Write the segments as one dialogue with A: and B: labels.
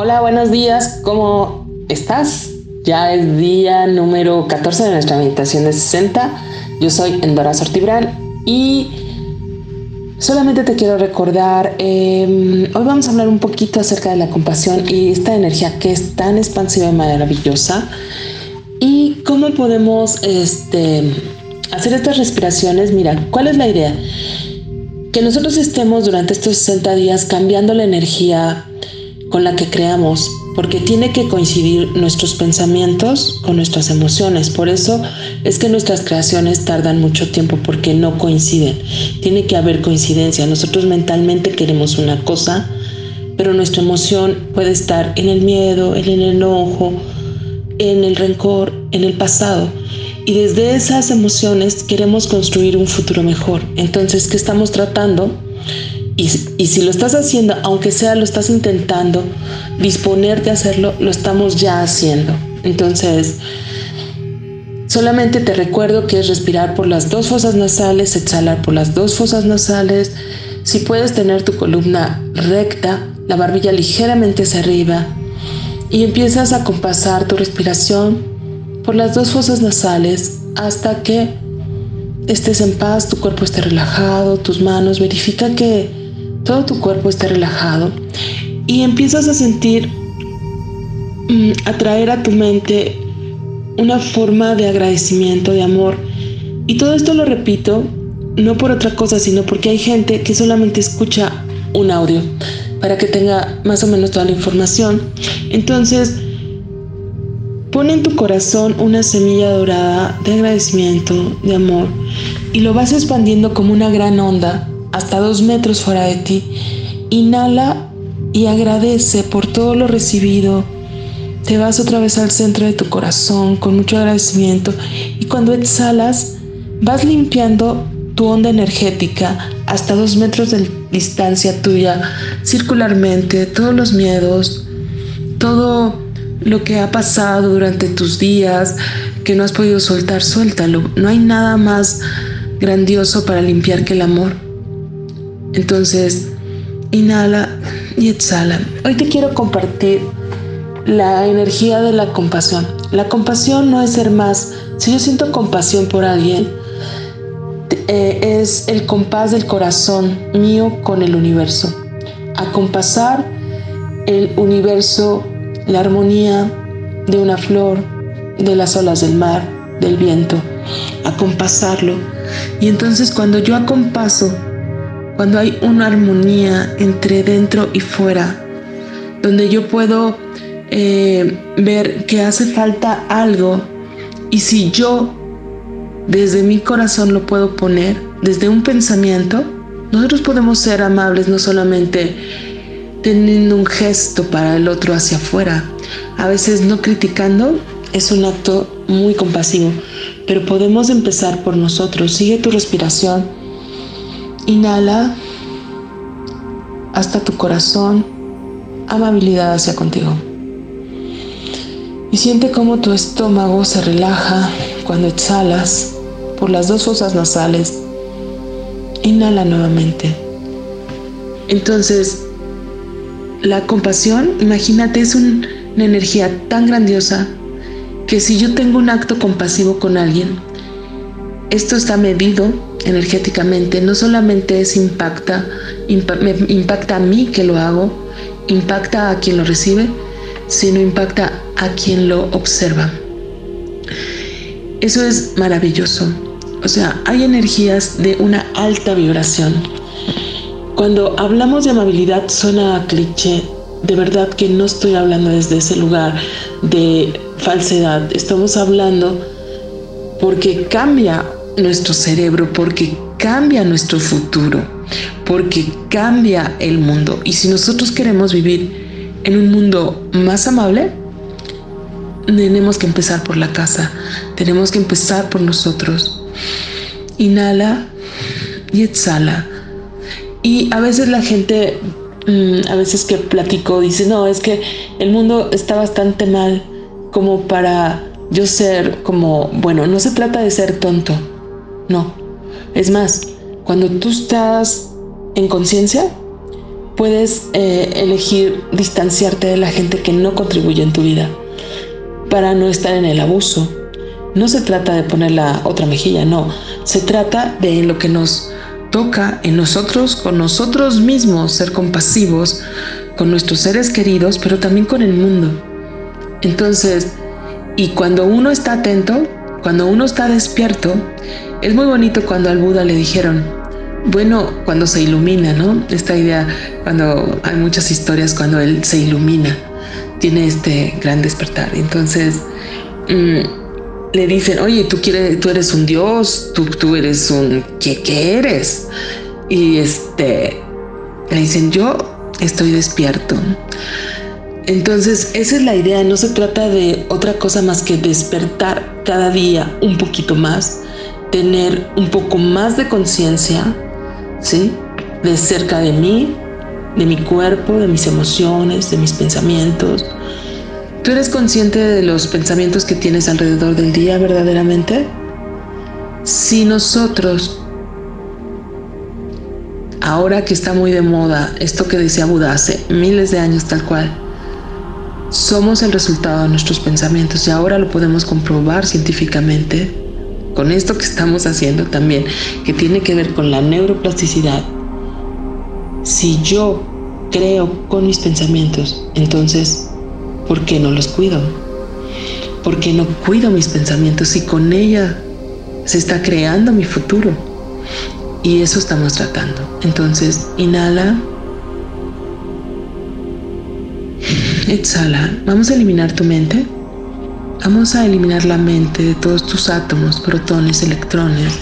A: Hola, buenos días, ¿cómo estás? Ya es día número 14 de nuestra meditación de 60. Yo soy Endora Sortibral y solamente te quiero recordar, em, hoy vamos a hablar un poquito acerca de la compasión y esta energía que es tan expansiva y maravillosa y cómo podemos este, hacer estas respiraciones. Mira, ¿cuál es la idea? Que nosotros estemos durante estos 60 días cambiando la energía con la que creamos, porque tiene que coincidir nuestros pensamientos con nuestras emociones. Por eso es que nuestras creaciones tardan mucho tiempo porque no coinciden. Tiene que haber coincidencia. Nosotros mentalmente queremos una cosa, pero nuestra emoción puede estar en el miedo, en el enojo, en el rencor, en el pasado. Y desde esas emociones queremos construir un futuro mejor. Entonces, ¿qué estamos tratando? Y, si lo estás haciendo, aunque sea lo estás intentando, disponerte a hacerlo, lo estamos ya haciendo. Entonces, solamente te recuerdo que es respirar por las dos fosas nasales, exhalar por las dos fosas nasales. Si puedes tener tu columna recta, la barbilla ligeramente hacia arriba y empiezas a compasar tu respiración por las dos fosas nasales hasta que estés en paz, tu cuerpo esté relajado, tus manos, verifica que todo tu cuerpo está relajado y empiezas a sentir, mm, atraer a tu mente una forma de agradecimiento, de amor. Y todo esto lo repito, no por otra cosa, sino porque hay gente que solamente escucha un audio para que tenga más o menos toda la información. Entonces, pone en tu corazón una semilla dorada de agradecimiento, de amor, y lo vas expandiendo como una gran onda hasta dos metros fuera de ti. Inhala y agradece por todo lo recibido. Te vas otra vez al centro de tu corazón con mucho agradecimiento y cuando exhalas vas limpiando tu onda energética hasta dos metros de distancia tuya, circularmente, todos los miedos, todo lo que ha pasado durante tus días que no has podido soltar, suéltalo. No hay nada más grandioso para limpiar que el amor. Entonces, inhala y exhala. Hoy te quiero compartir la energía de la compasión. La compasión no es ser más. Si yo siento compasión por alguien, eh, es el compás del corazón mío con el universo. Acompasar el universo, la armonía de una flor, de las olas del mar, del viento. Acompasarlo. Y entonces cuando yo acompaso cuando hay una armonía entre dentro y fuera, donde yo puedo eh, ver que hace falta algo y si yo desde mi corazón lo puedo poner, desde un pensamiento, nosotros podemos ser amables no solamente teniendo un gesto para el otro hacia afuera, a veces no criticando, es un acto muy compasivo, pero podemos empezar por nosotros. Sigue tu respiración Inhala hasta tu corazón, amabilidad hacia contigo. Y siente cómo tu estómago se relaja cuando exhalas por las dos fosas nasales. Inhala nuevamente. Entonces, la compasión, imagínate, es una energía tan grandiosa que si yo tengo un acto compasivo con alguien, esto está medido energéticamente, no solamente es impacta, impacta a mí que lo hago, impacta a quien lo recibe, sino impacta a quien lo observa. Eso es maravilloso. O sea, hay energías de una alta vibración. Cuando hablamos de amabilidad suena a cliché. De verdad que no estoy hablando desde ese lugar de falsedad. Estamos hablando porque cambia nuestro cerebro, porque cambia nuestro futuro, porque cambia el mundo. Y si nosotros queremos vivir en un mundo más amable, tenemos que empezar por la casa, tenemos que empezar por nosotros. Inhala y exhala. Y a veces la gente, mm, a veces que platico, dice, no, es que el mundo está bastante mal como para yo ser como, bueno, no se trata de ser tonto, no. Es más, cuando tú estás en conciencia, puedes eh, elegir distanciarte de la gente que no contribuye en tu vida para no estar en el abuso. No se trata de poner la otra mejilla, no. Se trata de lo que nos toca en nosotros, con nosotros mismos, ser compasivos con nuestros seres queridos, pero también con el mundo. Entonces, y cuando uno está atento, cuando uno está despierto, es muy bonito cuando al Buda le dijeron, bueno, cuando se ilumina, ¿no? Esta idea, cuando hay muchas historias, cuando él se ilumina, tiene este gran despertar. Entonces, mm, le dicen, oye, tú, quieres, tú eres un dios, tú, tú eres un... ¿qué, ¿qué eres? Y este, le dicen, yo estoy despierto. Entonces, esa es la idea, no se trata de otra cosa más que despertar cada día un poquito más, tener un poco más de conciencia, ¿sí? De cerca de mí, de mi cuerpo, de mis emociones, de mis pensamientos. ¿Tú eres consciente de los pensamientos que tienes alrededor del día verdaderamente? Si nosotros, ahora que está muy de moda esto que decía Buda hace miles de años tal cual, somos el resultado de nuestros pensamientos y ahora lo podemos comprobar científicamente con esto que estamos haciendo también, que tiene que ver con la neuroplasticidad. Si yo creo con mis pensamientos, entonces, ¿por qué no los cuido? ¿Por qué no cuido mis pensamientos si con ella se está creando mi futuro? Y eso estamos tratando. Entonces, inhala Exhala. Vamos a eliminar tu mente. Vamos a eliminar la mente de todos tus átomos, protones, electrones.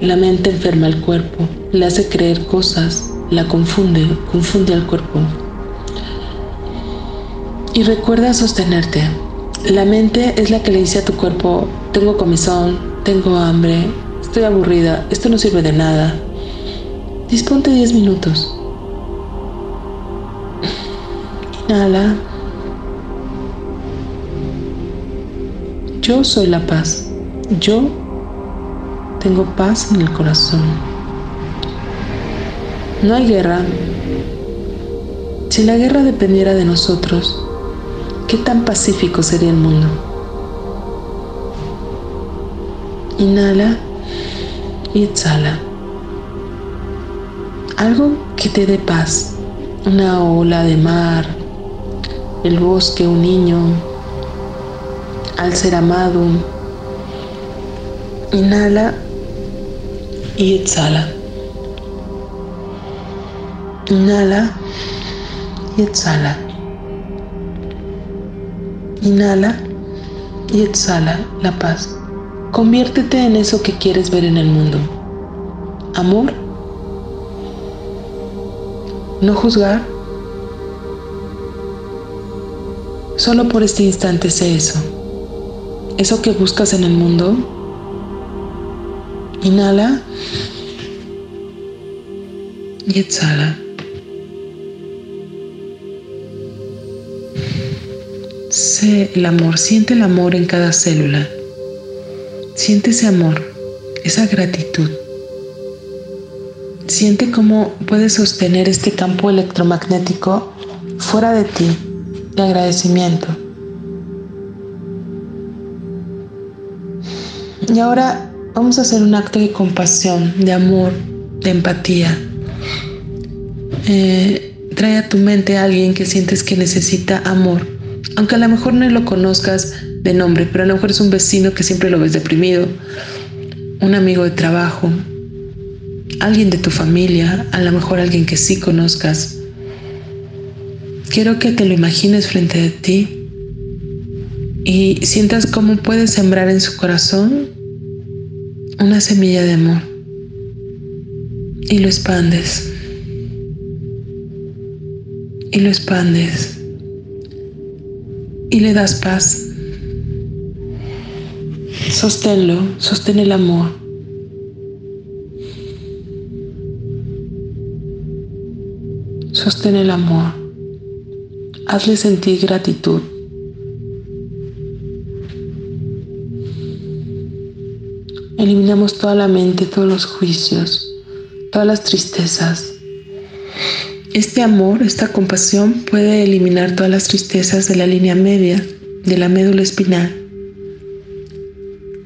A: La mente enferma el cuerpo, le hace creer cosas, la confunde, confunde al cuerpo. Y recuerda sostenerte. La mente es la que le dice a tu cuerpo, tengo comezón, tengo hambre, estoy aburrida, esto no sirve de nada. Disponte 10 minutos. Inhala. Yo soy la paz. Yo tengo paz en el corazón. No hay guerra. Si la guerra dependiera de nosotros, ¿qué tan pacífico sería el mundo? Inhala y exhala. Algo que te dé paz. Una ola de mar, el bosque, un niño, al ser amado. Inhala y exhala. Inhala y exhala. Inhala y exhala la paz. Conviértete en eso que quieres ver en el mundo. Amor. No juzgar Solo por este instante sé eso. Eso que buscas en el mundo. Inhala. Y exhala. Sé el amor, siente el amor en cada célula. Siente ese amor, esa gratitud. Siente cómo puedes sostener este campo electromagnético fuera de ti agradecimiento. Y ahora vamos a hacer un acto de compasión, de amor, de empatía. Eh, trae a tu mente a alguien que sientes que necesita amor, aunque a lo mejor no lo conozcas de nombre, pero a lo mejor es un vecino que siempre lo ves deprimido, un amigo de trabajo, alguien de tu familia, a lo mejor alguien que sí conozcas, Quiero que te lo imagines frente a ti y sientas cómo puedes sembrar en su corazón una semilla de amor y lo expandes y lo expandes y le das paz. Sosténlo, sostén el amor. Sostén el amor. Hazle sentir gratitud. Eliminamos toda la mente, todos los juicios, todas las tristezas. Este amor, esta compasión puede eliminar todas las tristezas de la línea media, de la médula espinal.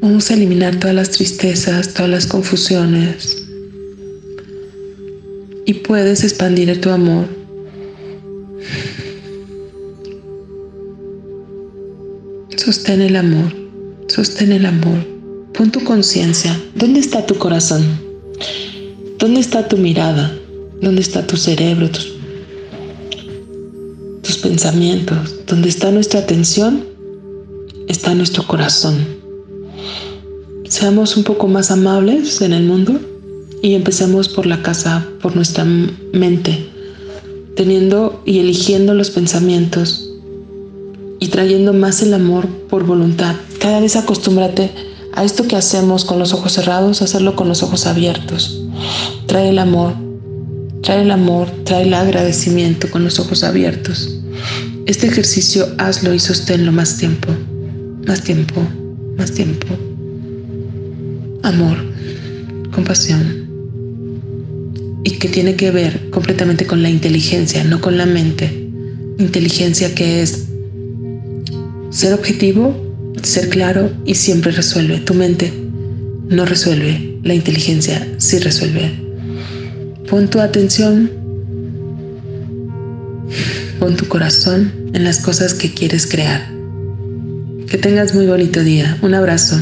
A: Vamos a eliminar todas las tristezas, todas las confusiones. Y puedes expandir tu amor. Sostén el amor, sostén el amor. Pon tu conciencia. ¿Dónde está tu corazón? ¿Dónde está tu mirada? ¿Dónde está tu cerebro? Tus, tus pensamientos. ¿Dónde está nuestra atención? Está nuestro corazón. Seamos un poco más amables en el mundo y empecemos por la casa, por nuestra mente, teniendo y eligiendo los pensamientos y trayendo más el amor por voluntad. Cada vez acostúmbrate a esto que hacemos con los ojos cerrados, hacerlo con los ojos abiertos. Trae el amor, Trae el amor, trae el agradecimiento con los ojos abiertos. Este ejercicio hazlo y sosténlo más tiempo, más tiempo, más tiempo. Amor, compasión. Y que tiene que ver completamente con la inteligencia, no con la mente. Inteligencia que es ser objetivo, ser claro y siempre resuelve. Tu mente no resuelve, la inteligencia sí resuelve. Pon tu atención, pon tu corazón en las cosas que quieres crear. Que tengas muy bonito día. Un abrazo.